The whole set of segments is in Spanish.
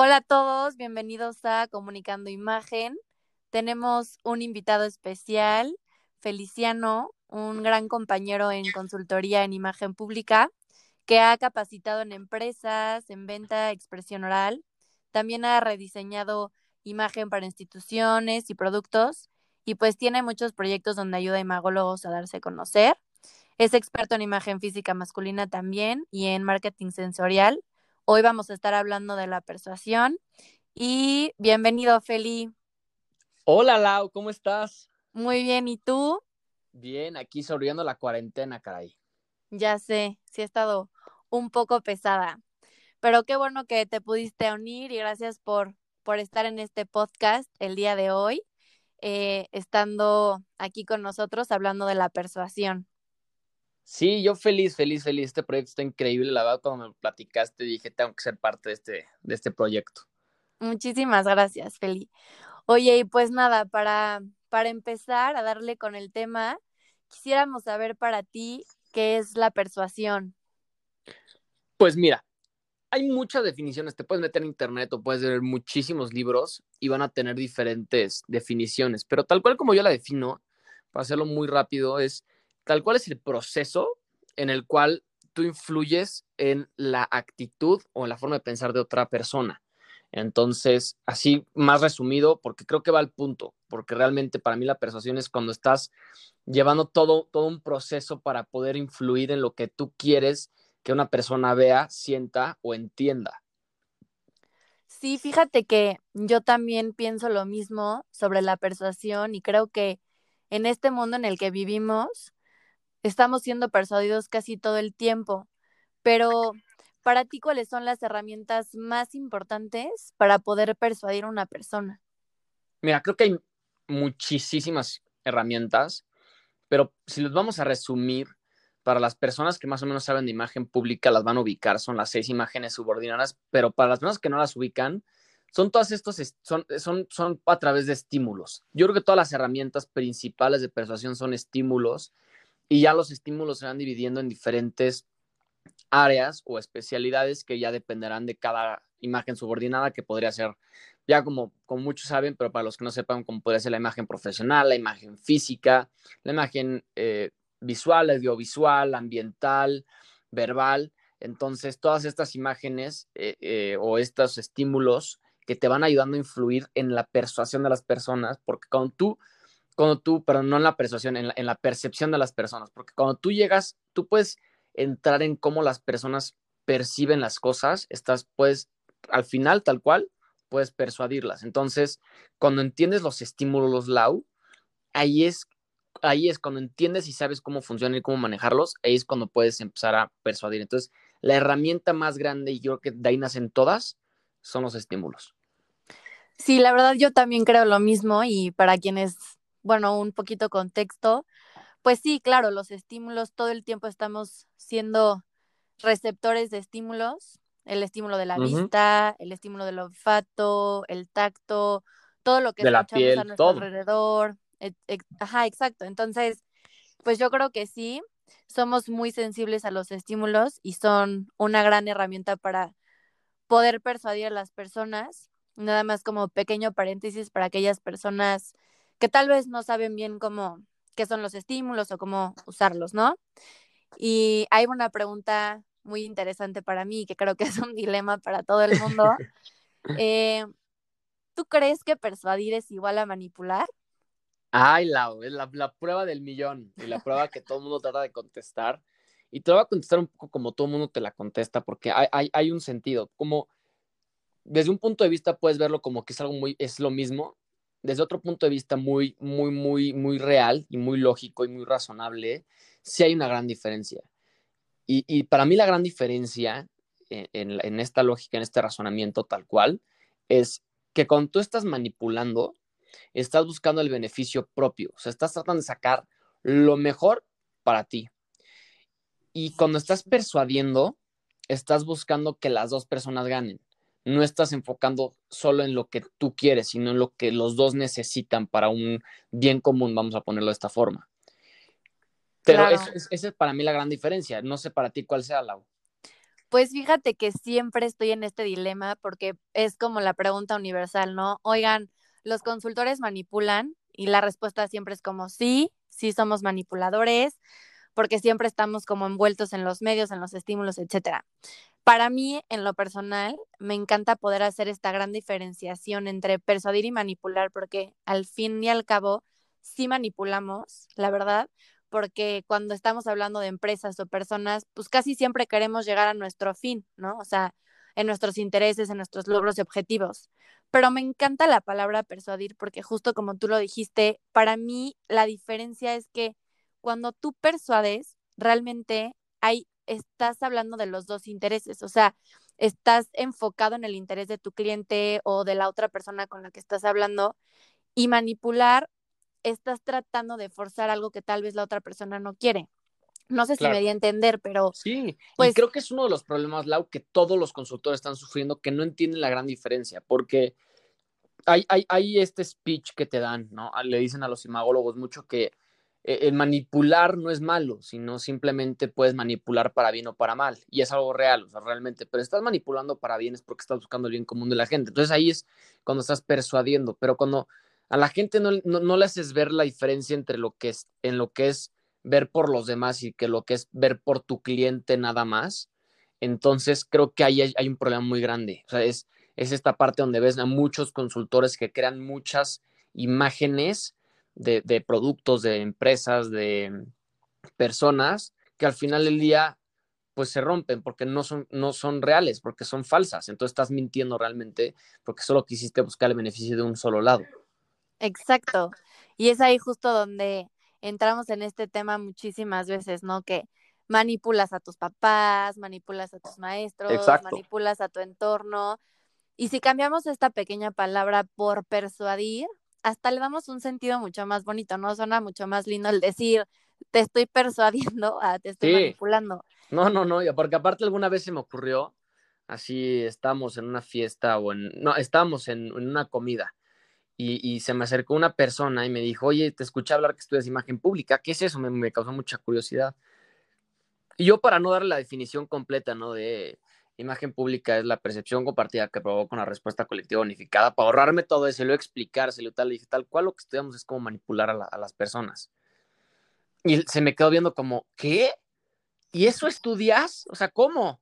Hola a todos, bienvenidos a Comunicando Imagen. Tenemos un invitado especial, Feliciano, un gran compañero en consultoría en imagen pública, que ha capacitado en empresas, en venta, expresión oral. También ha rediseñado imagen para instituciones y productos y pues tiene muchos proyectos donde ayuda a imagólogos a darse a conocer. Es experto en imagen física masculina también y en marketing sensorial. Hoy vamos a estar hablando de la persuasión. Y bienvenido, Feli. Hola, Lau, ¿cómo estás? Muy bien, ¿y tú? Bien, aquí sobreviviendo la cuarentena, caray. Ya sé, sí ha estado un poco pesada, pero qué bueno que te pudiste unir y gracias por, por estar en este podcast el día de hoy, eh, estando aquí con nosotros hablando de la persuasión. Sí, yo feliz, feliz, feliz. Este proyecto está increíble. La verdad, cuando me platicaste, dije, tengo que ser parte de este, de este proyecto. Muchísimas gracias, Feli. Oye, y pues nada, para, para empezar a darle con el tema, quisiéramos saber para ti qué es la persuasión. Pues mira, hay muchas definiciones. Te puedes meter en internet o puedes leer muchísimos libros y van a tener diferentes definiciones. Pero tal cual como yo la defino, para hacerlo muy rápido, es tal cual es el proceso en el cual tú influyes en la actitud o en la forma de pensar de otra persona. Entonces, así más resumido, porque creo que va al punto, porque realmente para mí la persuasión es cuando estás llevando todo, todo un proceso para poder influir en lo que tú quieres que una persona vea, sienta o entienda. Sí, fíjate que yo también pienso lo mismo sobre la persuasión y creo que en este mundo en el que vivimos, estamos siendo persuadidos casi todo el tiempo, pero para ti, ¿cuáles son las herramientas más importantes para poder persuadir a una persona? Mira, creo que hay muchísimas herramientas, pero si los vamos a resumir, para las personas que más o menos saben de imagen pública, las van a ubicar, son las seis imágenes subordinadas, pero para las personas que no las ubican, son todas estos, son, son, son a través de estímulos. Yo creo que todas las herramientas principales de persuasión son estímulos y ya los estímulos se van dividiendo en diferentes áreas o especialidades que ya dependerán de cada imagen subordinada, que podría ser, ya como, como muchos saben, pero para los que no sepan, como podría ser la imagen profesional, la imagen física, la imagen eh, visual, audiovisual, ambiental, verbal. Entonces, todas estas imágenes eh, eh, o estos estímulos que te van ayudando a influir en la persuasión de las personas, porque cuando tú cuando tú, pero no en la persuasión, en la, percepción de las personas, porque cuando tú llegas, tú puedes entrar en cómo las personas perciben las cosas, estás, puedes, al final, tal cual, puedes persuadirlas. Entonces, cuando entiendes los estímulos Lau, ahí es, ahí es cuando entiendes y sabes cómo funcionan y cómo manejarlos, ahí es cuando puedes empezar a persuadir. Entonces, la herramienta más grande, y creo que de ahí nacen todas, son los estímulos. Sí, la verdad yo también creo lo mismo y para quienes bueno, un poquito contexto, pues sí, claro, los estímulos, todo el tiempo estamos siendo receptores de estímulos, el estímulo de la vista, el estímulo del olfato, el tacto, todo lo que de escuchamos a nuestro alrededor. ajá, exacto. Entonces, pues yo creo que sí, somos muy sensibles a los estímulos y son una gran herramienta para poder persuadir a las personas. Nada más como pequeño paréntesis para aquellas personas que tal vez no saben bien cómo, qué son los estímulos o cómo usarlos, ¿no? Y hay una pregunta muy interesante para mí, que creo que es un dilema para todo el mundo. Eh, ¿Tú crees que persuadir es igual a manipular? Ay, la, la, la prueba del millón y la prueba que todo el mundo trata de contestar. Y te lo voy a contestar un poco como todo el mundo te la contesta, porque hay, hay, hay un sentido. Como desde un punto de vista puedes verlo como que es algo muy, es lo mismo, desde otro punto de vista muy, muy, muy, muy real y muy lógico y muy razonable, sí hay una gran diferencia. Y, para mí la gran diferencia en, esta lógica, en este razonamiento tal cual, es que cuando tú estás manipulando, estás buscando el beneficio propio, o sea, estás tratando de sacar lo mejor para ti. Y cuando estás persuadiendo, estás buscando que las dos personas ganen no estás enfocando solo en lo que tú quieres, sino en lo que los dos necesitan para un bien común, vamos a ponerlo de esta forma. Pero esa es, para mí la gran diferencia. No sé para ti cuál sea, Lau. Pues fíjate que siempre estoy en este dilema porque es como la pregunta universal, ¿no? Oigan, ¿los consultores manipulan? Y la respuesta siempre es como sí, sí somos manipuladores, porque siempre estamos como envueltos en los medios, en los estímulos, etcétera. Para mí, en lo personal, me encanta poder hacer esta gran diferenciación entre persuadir y manipular, porque al fin y al cabo sí manipulamos, la verdad, porque cuando estamos hablando de empresas o personas, pues casi siempre queremos llegar a nuestro fin, ¿no? O sea, en nuestros intereses, en nuestros logros y objetivos. Pero me encanta la palabra persuadir porque justo como tú lo dijiste, para mí la diferencia es que cuando tú persuades, realmente hay estás hablando de los dos intereses, o sea, estás enfocado en el interés de tu cliente o de la otra persona con la que estás hablando y manipular, estás tratando de forzar algo que tal vez la otra persona no quiere. No sé si me di a entender, pero... Sí, pues, y creo que es uno de los problemas, Lau, que todos los consultores están sufriendo, que no entienden la gran diferencia, porque hay, hay, hay este speech que te dan, ¿no? Le dicen a los imagólogos mucho que el manipular no es malo, sino simplemente puedes manipular para bien o para mal. Y es algo real, o sea, realmente. Pero estás manipulando para bien es porque estás buscando el bien común de la gente. Entonces ahí es cuando estás persuadiendo. Pero cuando a la gente no, no, le haces ver la diferencia entre lo que es, en lo que es ver por los demás y que lo que es ver por tu cliente nada más, entonces creo que ahí hay, hay un problema muy grande. O sea, es, es esta parte donde ves a muchos consultores que crean muchas imágenes de, productos, de empresas, de personas que al final del día pues se rompen porque no son, no son reales, porque son falsas. Entonces estás mintiendo realmente porque solo quisiste buscar el beneficio de un solo lado. Exacto. Y es ahí justo donde entramos en este tema muchísimas veces, ¿no? Que manipulas a tus papás, manipulas a tus maestros, manipulas a tu entorno. Y si cambiamos esta pequeña palabra por persuadir, hasta le damos un sentido mucho más bonito, ¿no? Suena mucho más lindo el decir, te estoy persuadiendo a te estoy manipulando. No, no, no, porque aparte alguna vez se me ocurrió, así estamos en una fiesta o en, no, estamos en, una comida y, se me acercó una persona y me dijo, oye, te escuché hablar que estudias imagen pública, ¿qué es eso? Me, me causó mucha curiosidad. Y yo para no darle la definición completa, ¿no? De, Imagen pública es la percepción compartida que provoca una respuesta colectiva unificada. Para ahorrarme todo eso lo explicárselo tal, y tal cual lo que estudiamos es cómo manipular a, las personas. Y se me quedó viendo como, ¿qué? ¿Y eso estudias? O sea, ¿cómo?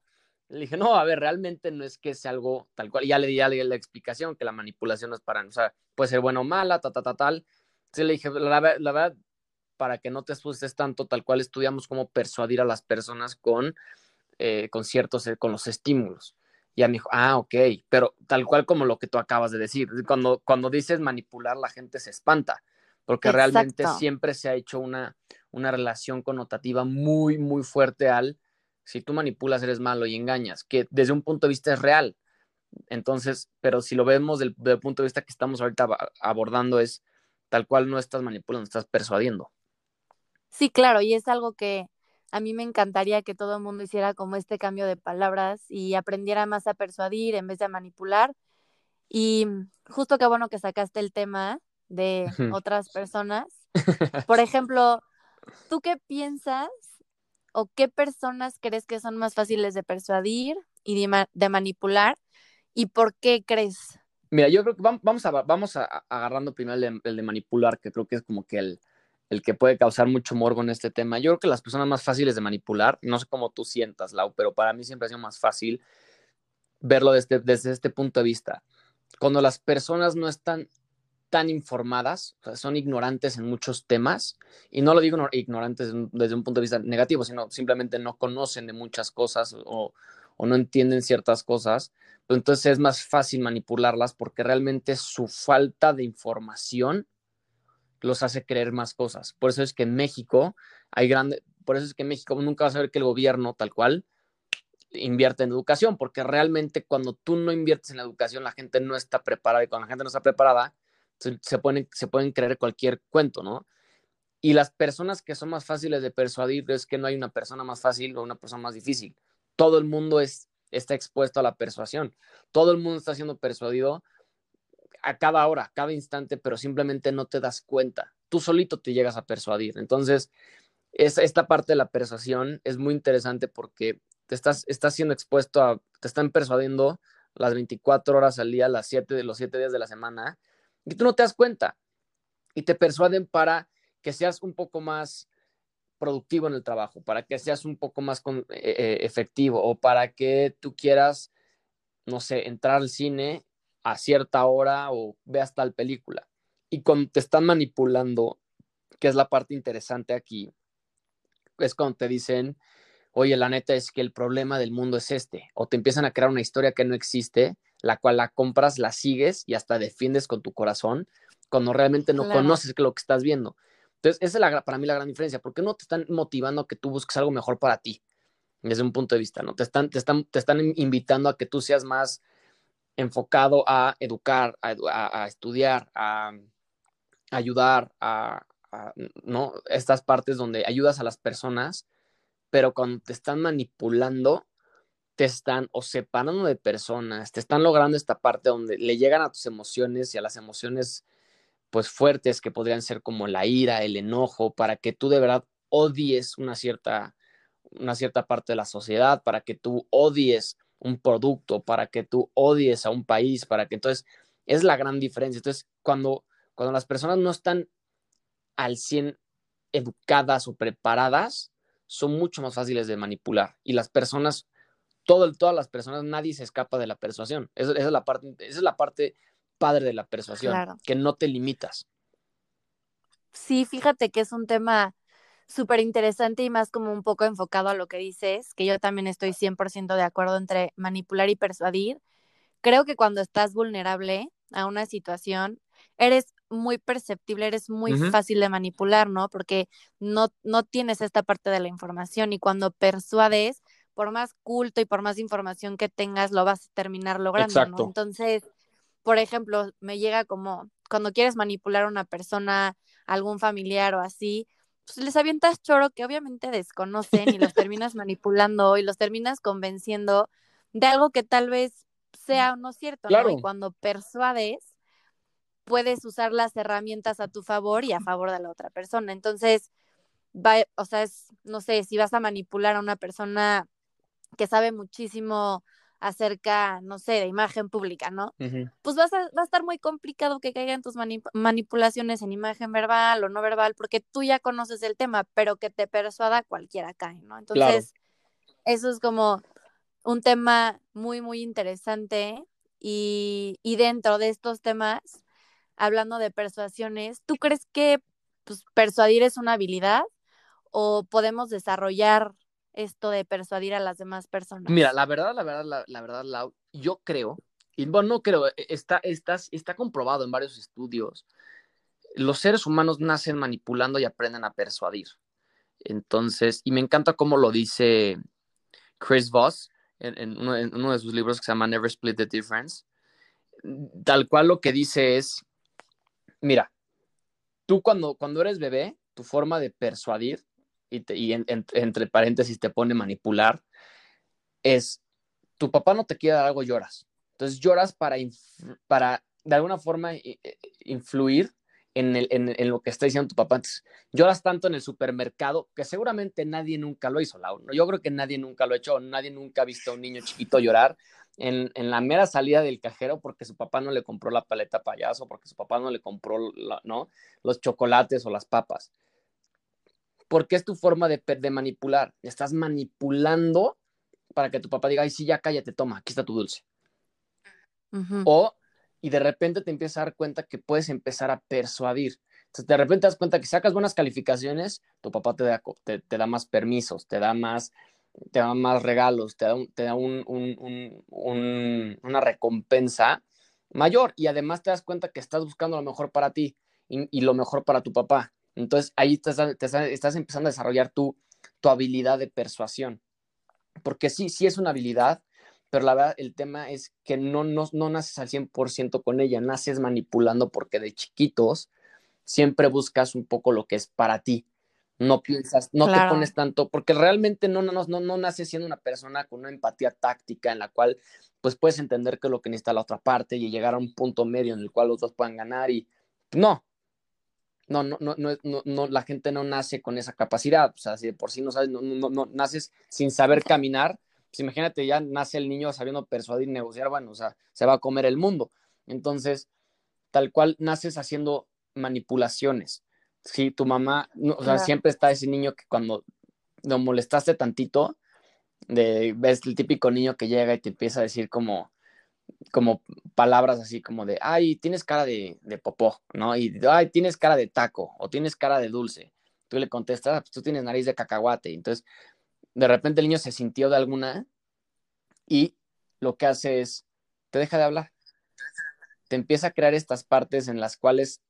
Le dije, no, a ver, realmente no es que sea algo tal cual. Y ya le di, la explicación que la manipulación no es para, o sea, puede ser bueno o mala, ta, ta, ta, tal. Entonces le dije, la, la verdad, para que no te asustes tanto, tal cual estudiamos cómo persuadir a las personas con eh, con ciertos, eh, con los estímulos. Y ya me dijo, ah, ok, pero tal cual como lo que tú acabas de decir, cuando, cuando dices manipular, la gente se espanta, porque realmente siempre se ha hecho una, una relación connotativa muy, muy fuerte al, si tú manipulas, eres malo y engañas, que desde un punto de vista es real. Entonces, pero si lo vemos del, del punto de vista que estamos ahorita abordando, es tal cual no estás manipulando, estás persuadiendo. Sí, claro, y es algo que a mí me encantaría que todo el mundo hiciera como este cambio de palabras y aprendiera más a persuadir en vez de a manipular. Y justo qué bueno que sacaste el tema de otras personas. Por ejemplo, ¿tú qué piensas o qué personas crees que son más fáciles de persuadir y de, manipular y por qué crees? Mira, yo creo que vamos, a, vamos a, agarrando primero el de manipular, que creo que es como que el, el que puede causar mucho morbo en este tema. Yo creo que las personas más fáciles de manipular, no sé cómo tú sientas, Lau, pero para mí siempre ha sido más fácil verlo desde, desde este punto de vista. Cuando las personas no están tan informadas, son ignorantes en muchos temas, y no lo digo ignorantes desde un punto de vista negativo, sino simplemente no conocen de muchas cosas o, o no entienden ciertas cosas, pues entonces es más fácil manipularlas porque realmente su falta de información los hace creer más cosas. Por eso es que en México hay grande, por eso es que en México nunca vas a ver que el gobierno tal cual invierte en educación, porque realmente cuando tú no inviertes en la educación, la gente no está preparada y cuando la gente no está preparada, se, pueden, se pueden creer cualquier cuento, ¿no? Y las personas que son más fáciles de persuadir es que no hay una persona más fácil o una persona más difícil. Todo el mundo es, está expuesto a la persuasión. Todo el mundo está siendo persuadido a cada hora, cada instante, pero simplemente no te das cuenta. Tú solito te llegas a persuadir. Entonces, esta parte de la persuasión es muy interesante porque te estás, estás siendo expuesto a, te están persuadiendo las 24 horas al día, las 7 de los 7 días de la semana, y tú no te das cuenta. Y te persuaden para que seas un poco más productivo en el trabajo, para que seas un poco más eh, eh, efectivo o para que tú quieras, no sé, entrar al cine a cierta hora o veas tal película. Y cuando te están manipulando, que es la parte interesante aquí, es cuando te dicen, oye, la neta es que el problema del mundo es este, o te empiezan a crear una historia que no existe, la cual la compras, la sigues y hasta defiendes con tu corazón, cuando realmente no conoces lo que estás viendo. Entonces, esa es la, para mí la gran diferencia, porque no te están motivando a que tú busques algo mejor para ti, desde un punto de vista, ¿no? Te están, te están, te están invitando a que tú seas más enfocado a educar, a, estudiar, a, ayudar, a, ¿no? Estas partes donde ayudas a las personas, pero cuando te están manipulando, te están o separando de personas, te están logrando esta parte donde le llegan a tus emociones y a las emociones pues fuertes que podrían ser como la ira, el enojo, para que tú de verdad odies una cierta, una cierta parte de la sociedad, para que tú odies un producto, para que tú odies a un país, para que entonces es la gran diferencia. Entonces, cuando, cuando las personas no están al 100 educadas o preparadas, son mucho más fáciles de manipular y las personas, todo, todas las personas, nadie se escapa de la persuasión. Esa, es, la parte, esa es la parte padre de la persuasión, que no te limitas. Sí, fíjate que es un tema súper interesante y más como un poco enfocado a lo que dices, que yo también estoy 100% de acuerdo entre manipular y persuadir. Creo que cuando estás vulnerable a una situación, eres muy perceptible, eres muy fácil de manipular, ¿no? Porque no, no tienes esta parte de la información y cuando persuades, por más culto y por más información que tengas, lo vas a terminar logrando, ¿no? Entonces, por ejemplo, me llega como cuando quieres manipular a una persona, algún familiar o así, pues les avientas choro que obviamente desconocen y los terminas manipulando y los terminas convenciendo de algo que tal vez sea o no cierto, ¿no? Y cuando persuades, puedes usar las herramientas a tu favor y a favor de la otra persona. Entonces, va, o sea, es, no sé, si vas a manipular a una persona que sabe muchísimo acerca, no sé, de imagen pública, ¿no? Pues vas a, va a estar muy complicado que caigan tus manipulaciones en imagen verbal o no verbal, porque tú ya conoces el tema, pero que te persuada cualquiera cae, ¿no? Entonces, eso es como un tema muy, muy interesante y, y, dentro de estos temas, hablando de persuasiones, ¿tú crees que pues, persuadir es una habilidad o podemos desarrollar esto de persuadir a las demás personas? Mira, la verdad, la verdad, la, verdad, yo creo, y bueno, no creo, e, está, está, está comprobado en varios estudios, los seres humanos nacen manipulando y aprenden a persuadir. Entonces, y me encanta cómo lo dice Chris Voss en, uno, en, uno, de sus libros que se llama Never Split the Difference. Tal cual lo que dice es, mira, tú cuando, cuando eres bebé, tu forma de persuadir y, entre paréntesis te pone manipular, es tu papá no te quiere dar algo, lloras. Entonces lloras para, para de alguna forma influir en, en, lo que está diciendo tu papá. Entonces, lloras tanto en el supermercado que seguramente nadie nunca lo hizo. Yo creo que nadie nunca lo ha hecho, nadie nunca ha visto a un niño chiquito llorar en, en, la mera salida del cajero porque su papá no le compró la paleta payaso, porque su papá no le compró ¿no? los chocolates o las papas porque es tu forma de, manipular. Estás manipulando para que tu papá diga, ay, sí, ya cállate, toma, aquí está tu dulce. O, y de repente te empiezas a dar cuenta que puedes empezar a persuadir. Entonces, de repente te das cuenta que sacas buenas calificaciones, tu papá te da, te, da más permisos, te da más, te da más regalos, te da, te da un, una recompensa mayor y además te das cuenta que estás buscando lo mejor para ti y lo mejor para tu papá. Entonces ahí te estás, empezando a desarrollar tu, tu habilidad de persuasión. Porque sí, sí es una habilidad, pero la verdad el tema es que no, no, no naces al 100% con ella, naces manipulando porque de chiquitos siempre buscas un poco lo que es para ti. No piensas, no te pones tanto, porque realmente no, no, no, no naces siendo una persona con una empatía táctica en la cual pues puedes entender que es lo que necesita la otra parte y llegar a un punto medio en el cual los dos puedan ganar y no, no, no, no, no, no, la gente no nace con esa capacidad, o sea, si de por sí no sabes, no, no, no, naces sin saber caminar, pues imagínate, ya nace el niño sabiendo persuadir, negociar, bueno, o sea, se va a comer el mundo. Entonces, tal cual naces haciendo manipulaciones. Si tu mamá, o sea, siempre está ese niño que cuando lo molestaste tantito, de, ves el típico niño que llega y te empieza a decir como, como palabras así como de, ay, tienes cara de, de popó, ¿no? Y, ay, tienes cara de taco o tienes cara de dulce. Tú le contestas, ah, pues tú tienes nariz de cacahuate. Entonces, de repente el niño se sintió de alguna y lo que hace es, te deja de hablar. Te empieza a crear estas partes en las cuales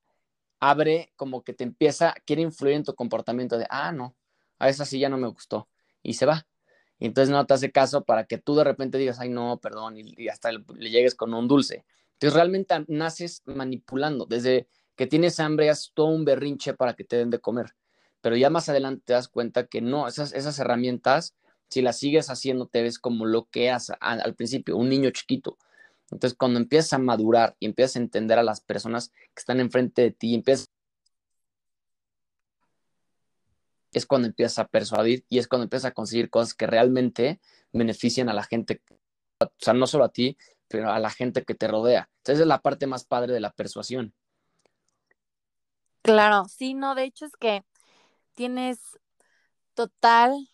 abre como que te empieza, quiere influir en tu comportamiento de, ah, no, a esa sí ya no me gustó. Y se va. Y entonces no te hace caso para que tú de repente digas, ay, no, perdón, y, hasta le, llegues con un dulce. Entonces realmente naces manipulando. Desde que tienes hambre, haces todo un berrinche para que te den de comer. Pero ya más adelante te das cuenta que no, esas, esas herramientas, si las sigues haciendo, te ves como lo que haces al principio, un niño chiquito. Entonces, cuando empiezas a madurar y empiezas a entender a las personas que están enfrente de ti, empiezas es cuando empiezas a persuadir y es cuando empiezas a conseguir cosas que realmente benefician a la gente, o sea, no solo a ti, pero a la gente que te rodea. Entonces, es la parte más padre de la persuasión. Claro, sí, no, de hecho es que tienes total,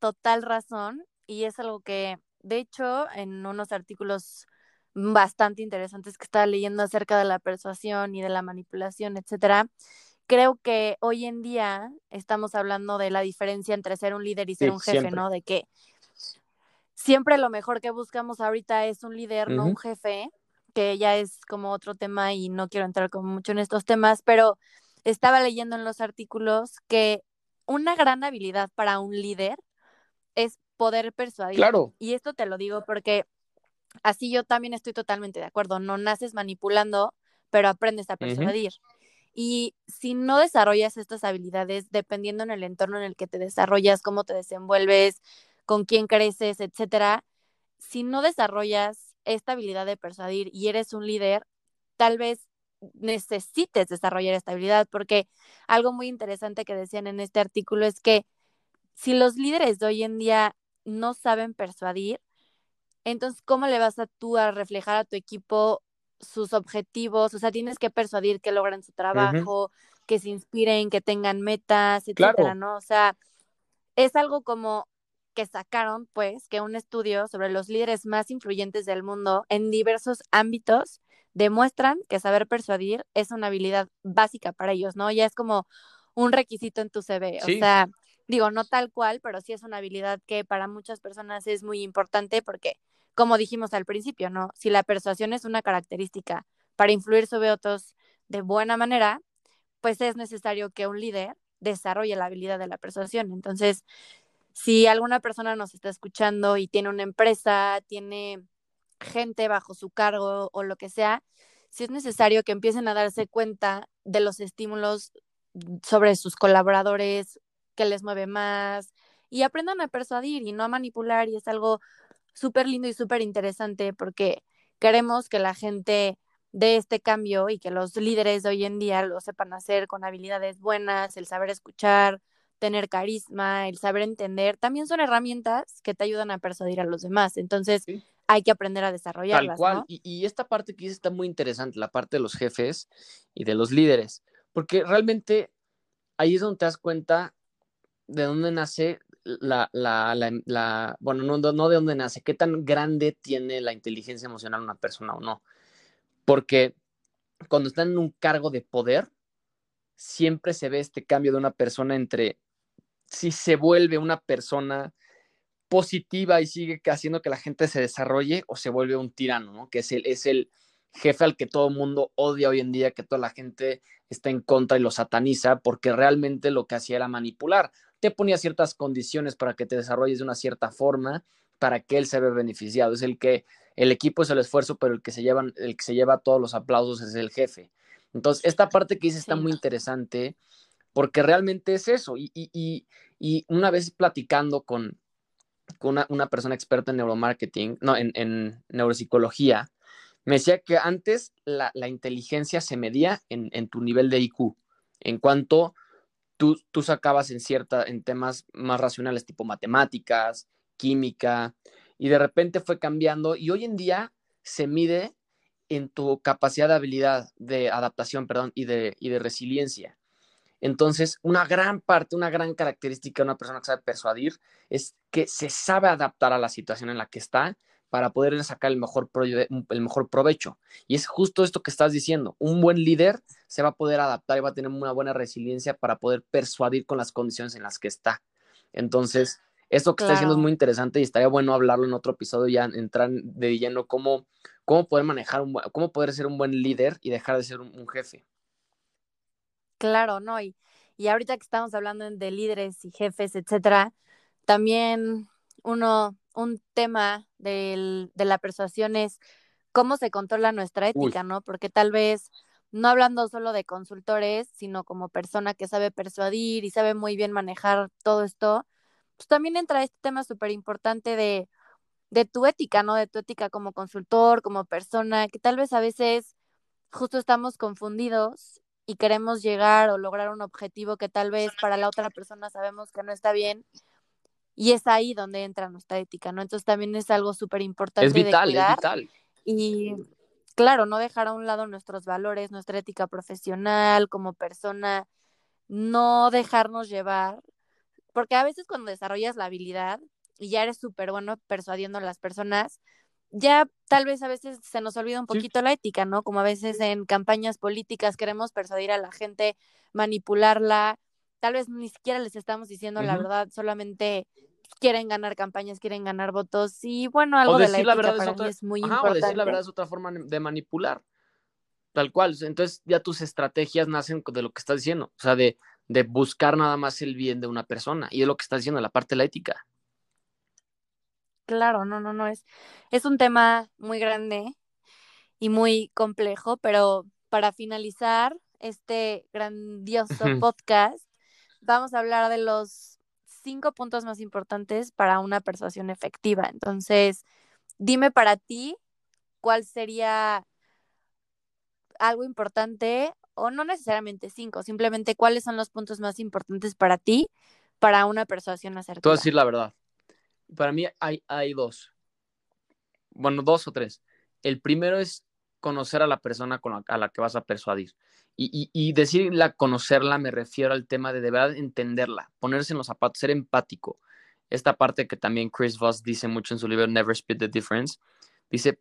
total razón y es algo que, de hecho, en unos artículos bastante interesantes que estaba leyendo acerca de la persuasión y de la manipulación, etcétera, creo que hoy en día estamos hablando de la diferencia entre ser un líder y ser un jefe, ¿no? De que siempre lo mejor que buscamos ahorita es un líder, no un jefe, que ya es como otro tema y no quiero entrar como mucho en estos temas, pero estaba leyendo en los artículos que una gran habilidad para un líder es poder persuadir. Claro. Y esto te lo digo porque así yo también estoy totalmente de acuerdo. No naces manipulando, pero aprendes a persuadir. Y si no desarrollas estas habilidades, dependiendo en el entorno en el que te desarrollas, cómo te desenvuelves, con quién creces, etcétera, si no desarrollas esta habilidad de persuadir y eres un líder, tal vez necesites desarrollar esta habilidad, porque algo muy interesante que decían en este artículo es que si los líderes de hoy en día no saben persuadir, entonces, ¿cómo le vas a tú a reflejar a tu equipo sus objetivos, o sea, tienes que persuadir que logren su trabajo, que se inspiren, que tengan metas, etcétera, ¿no? O sea, es algo como que sacaron, pues, que un estudio sobre los líderes más influyentes del mundo en diversos ámbitos demuestran que saber persuadir es una habilidad básica para ellos, ¿no? Ya es como un requisito en tu CV, o sea, digo, no tal cual, pero sí es una habilidad que para muchas personas es muy importante porque como dijimos al principio, ¿no? Si la persuasión es una característica para influir sobre otros de buena manera, pues es necesario que un líder desarrolle la habilidad de la persuasión. Entonces, si alguna persona nos está escuchando y tiene una empresa, tiene gente bajo su cargo o lo que sea, si es necesario que empiecen a darse cuenta de los estímulos sobre sus colaboradores, que les mueve más, y aprendan a persuadir y no a manipular, y es algo súper lindo y súper interesante porque queremos que la gente de este cambio y que los líderes de hoy en día lo sepan hacer con habilidades buenas, el saber escuchar, tener carisma, el saber entender, también son herramientas que te ayudan a persuadir a los demás. Entonces, hay que aprender a desarrollarlas. Tal cual. Y, y, esta parte que dice está muy interesante, la parte de los jefes y de los líderes, porque realmente ahí es donde te das cuenta de dónde nace la, la, la, bueno, no, de dónde nace, qué tan grande tiene la inteligencia emocional una persona o no. Porque cuando está en un cargo de poder, siempre se ve este cambio de una persona entre si se vuelve una persona positiva y sigue haciendo que la gente se desarrolle o se vuelve un tirano, ¿no? Que es el, es el jefe al que todo el mundo odia hoy en día, que toda la gente está en contra y lo sataniza porque realmente lo que hacía era manipular te ponía ciertas condiciones para que te desarrolles de una cierta forma para que él se vea beneficiado. Es el que el equipo es el esfuerzo, pero el que se llevan, el que se lleva todos los aplausos es el jefe. Entonces, esta parte que dice está muy interesante porque realmente es eso. Y, y, y, una vez platicando con, con una, persona experta en neuromarketing, no, en, en neuropsicología, me decía que antes la, la inteligencia se medía en, en, tu nivel de IQ, en cuanto tú, sacabas en cierta, en temas más racionales, tipo matemáticas, química, y de repente fue cambiando y hoy en día se mide en tu capacidad de habilidad, de adaptación, perdón, y de, y de resiliencia. Entonces, una gran parte, una gran característica de una persona que sabe persuadir es que se sabe adaptar a la situación en la que está para poder sacar el mejor, el mejor provecho. Y es justo esto que estás diciendo. Un buen líder se va a poder adaptar y va a tener una buena resiliencia para poder persuadir con las condiciones en las que está. Entonces, esto que está diciendo es muy interesante y estaría bueno hablarlo en otro episodio, ya entrar de lleno cómo, cómo poder manejar, un, cómo poder ser un buen líder y dejar de ser un, jefe. Claro, ¿no? Y, y ahorita que estamos hablando de líderes y jefes, etcétera, también uno, un tema de la persuasión es cómo se controla nuestra ética, ¿no? Porque tal vez, no hablando solo de consultores, sino como persona que sabe persuadir y sabe muy bien manejar todo esto, pues, también entra este tema súper importante de, de tu ética, ¿no? De tu ética como consultor, como persona, que tal vez a veces justo estamos confundidos y queremos llegar o lograr un objetivo que tal vez para la otra persona sabemos que no está bien. Y es ahí donde entra nuestra ética, ¿no? Entonces también es algo súper importante. Es vital, de cuidar. es vital. Y claro, no dejar a un lado nuestros valores, nuestra ética profesional como persona, no dejarnos llevar porque a veces cuando desarrollas la habilidad y ya eres súper bueno persuadiendo a las personas, ya tal vez a veces se nos olvida un poquito la ética, ¿no? Como a veces en campañas políticas queremos persuadir a la gente, manipularla, tal vez ni siquiera les estamos diciendo la verdad, solamente quieren ganar campañas, quieren ganar votos y bueno, algo de la ética para es mí es muy importante. O decir la verdad es otra forma de manipular, tal cual. Entonces ya tus estrategias nacen de lo que estás diciendo, o sea, de de buscar nada más el bien de una persona. Y es lo que está diciendo la parte de la ética. Claro, no, no, no, es, es un tema muy grande y muy complejo, pero para finalizar este grandioso podcast, vamos a hablar de los cinco puntos más importantes para una persuasión efectiva. Entonces, dime para ti cuál sería algo importante o no necesariamente cinco, simplemente cuáles son los puntos más importantes para ti para una persuasión acertada. Te voy a decir la verdad. Para mí hay, hay dos. Bueno, dos o tres. El primero es conocer a la persona a la que vas a persuadir. Y decirla conocerla me refiero al tema de de verdad entenderla, ponerse en los zapatos, ser empático. Esta parte que también Chris Voss dice mucho en su libro Never Split the Difference, dice,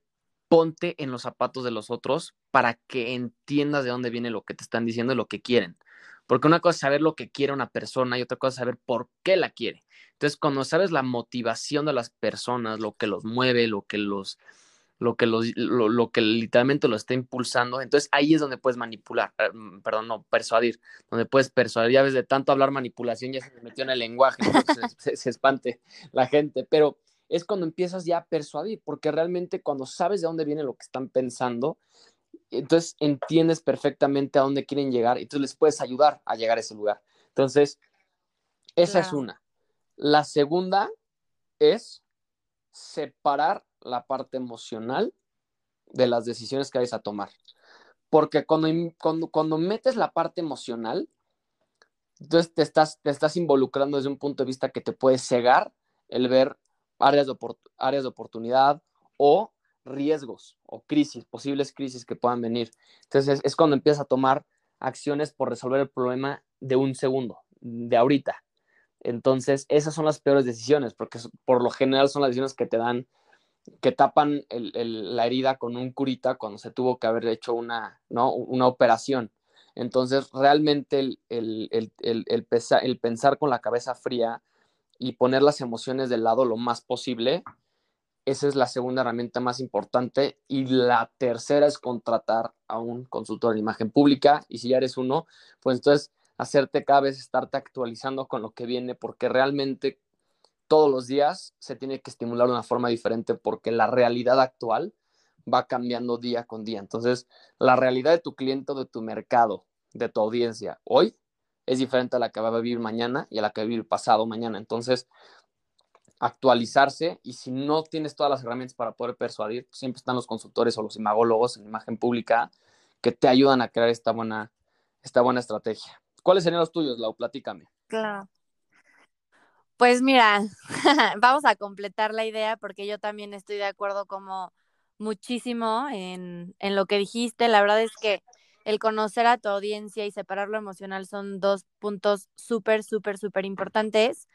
ponte en los zapatos de los otros para que entiendas de dónde viene lo que te están diciendo y lo que quieren. Porque una cosa es saber lo que quiere una persona y otra cosa es saber por qué la quiere. Entonces, cuando sabes la motivación de las personas, lo que los mueve, lo que los, lo que los, lo, que literalmente lo está impulsando, entonces ahí es donde puedes manipular, eh, mm, perdón, no, persuadir, donde puedes persuadir. Ya ves, de tanto hablar manipulación ya se metió en el lenguaje, se, se espante la gente, pero es cuando empiezas ya a persuadir, porque realmente cuando sabes de dónde viene lo que están pensando, entonces entiendes perfectamente a dónde quieren llegar y entonces les puedes ayudar a llegar a ese lugar. Entonces, esa es una. La segunda es separar la parte emocional de las decisiones que vais a tomar. Porque cuando, cuando, cuando metes la parte emocional, entonces te estás, te estás involucrando desde un punto de vista que te puede cegar el ver áreas de, áreas de oportunidad o riesgos o crisis, posibles crisis que puedan venir. Entonces es, cuando empiezas a tomar acciones por resolver el problema de un segundo, de ahorita. Entonces esas son las peores decisiones, porque por lo general son las decisiones que te dan, que tapan la herida con un curita cuando se tuvo que haber hecho una, ¿no? una operación. Entonces realmente el, el, el pensar con la cabeza fría y poner las emociones del lado lo más posible. Esa es la segunda herramienta más importante. Y la tercera es contratar a un consultor de imagen pública. Y si ya eres uno, pues entonces hacerte cada vez estarte actualizando con lo que viene, porque realmente todos los días se tiene que estimular de una forma diferente, porque la realidad actual va cambiando día con día. Entonces, la realidad de tu cliente, de tu mercado, de tu audiencia, hoy es diferente a la que va a vivir mañana y a la que va a vivir pasado mañana. Entonces, actualizarse y si no tienes todas las herramientas para poder persuadir, pues, siempre están los consultores o los imagólogos en imagen pública que te ayudan a crear esta buena, esta buena estrategia. ¿Cuáles serían los tuyos, Lau? Platícame. Claro. Pues mira, vamos a completar la idea porque yo también estoy de acuerdo como muchísimo en, en lo que dijiste. La verdad es que el conocer a tu audiencia y separar lo emocional son dos puntos súper, súper, súper importantes.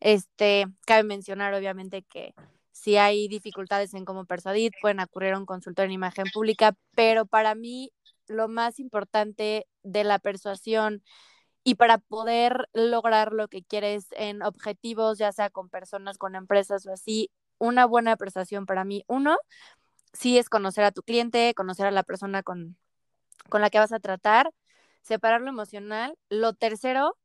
Este, cabe mencionar obviamente que si hay dificultades en cómo persuadir, pueden acudir a un consultor en imagen pública, pero para mí lo más importante de la persuasión y para poder lograr lo que quieres en objetivos, ya sea con personas, con empresas o así, una buena persuasión para mí, uno, sí es conocer a tu cliente, conocer a la persona con, con la que vas a tratar, separar lo emocional. Lo tercero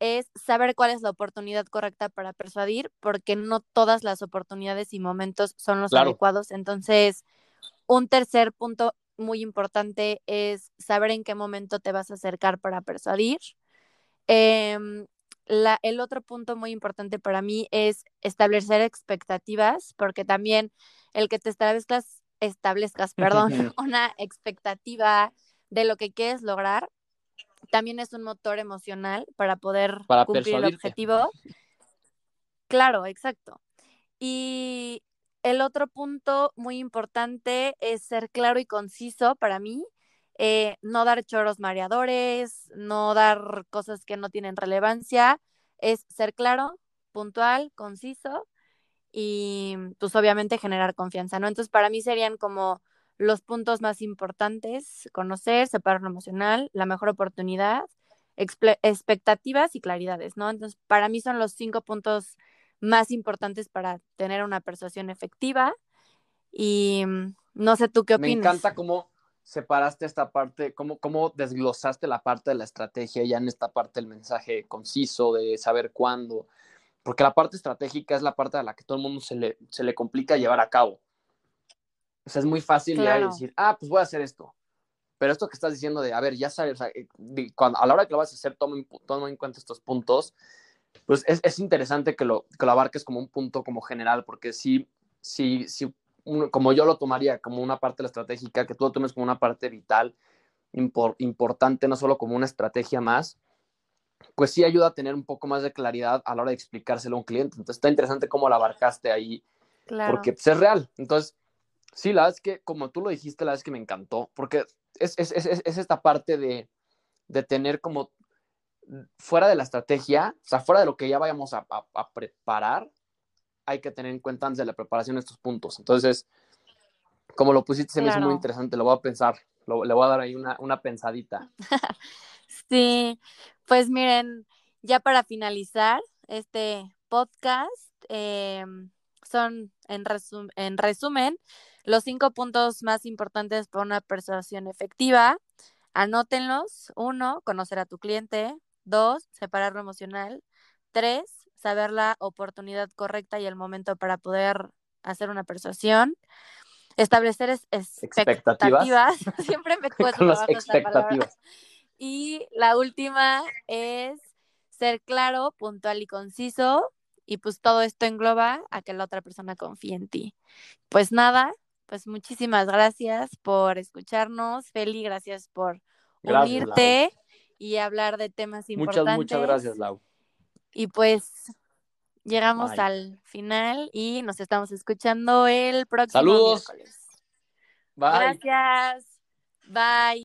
es saber cuál es la oportunidad correcta para persuadir, porque no todas las oportunidades y momentos son los adecuados. Entonces, un tercer punto muy importante es saber en qué momento te vas a acercar para persuadir. Em, la, el otro punto muy importante para mí es establecer expectativas, porque también el que te establezcas, establezcas, perdón, una expectativa de lo que quieres lograr, también es un motor emocional para poder cumplir el objetivo. Claro, exacto. Y el otro punto muy importante es ser claro y conciso para mí, eh, no dar choros mareadores, no dar cosas que no tienen relevancia, es ser claro, puntual, conciso y pues obviamente generar confianza, ¿no? Entonces para mí serían como los puntos más importantes, conocer, separar lo emocional, la mejor oportunidad, expectativas y claridades, ¿no? Entonces, para mí son los cinco puntos más importantes para tener una persuasión efectiva. Y no sé tú qué opinas. Me encanta cómo separaste esta parte, cómo, cómo desglosaste la parte de la estrategia ya en esta parte del mensaje conciso, de saber cuándo, porque la parte estratégica es la parte a la que todo el mundo se le, se le complica llevar a cabo. O sea, es muy fácil ya decir, ah, pues voy a hacer esto. Pero esto que estás diciendo de, a ver, ya sabes, o sea, eh, cuando, a la hora que lo vas a hacer, toma, toma en cuenta estos puntos, pues es, es, interesante que lo, que lo abarques como un punto como general, porque sí, sí, sí, como yo lo tomaría como una parte de la estratégica, que tú lo tomes como una parte vital, importante, no solo como una estrategia más, pues sí ayuda a tener un poco más de claridad a la hora de explicárselo a un cliente. Entonces está interesante cómo lo abarcaste ahí, claro. porque pues, es real. Entonces, Sí, la verdad es que, como tú lo dijiste, la verdad es que me encantó, porque es, es, es, es esta parte de, de, tener como fuera de la estrategia, o sea, fuera de lo que ya vayamos a, a, preparar, hay que tener en cuenta antes de la preparación estos puntos. Entonces, como lo pusiste, se me hizo muy interesante, lo voy a pensar, lo, le voy a dar ahí una, una pensadita. sí, pues miren, ya para finalizar este podcast, eh, son en, en resumen los cinco puntos más importantes para una persuasión efectiva. Anótenlos. Uno, conocer a tu cliente. Dos, separar lo emocional. Tres, saber la oportunidad correcta y el momento para poder hacer una persuasión. Establecer expectativas. Siempre me cuesta expectativas. Y la última es ser claro, puntual y conciso. Y pues todo esto engloba a que la otra persona confíe en ti. Pues nada, pues muchísimas gracias por escucharnos. Feli, gracias por unirte y hablar de temas importantes. Muchas, muchas gracias, Lau. Y pues llegamos al final y nos estamos escuchando el próximo Saludos. Bye. Gracias. Bye.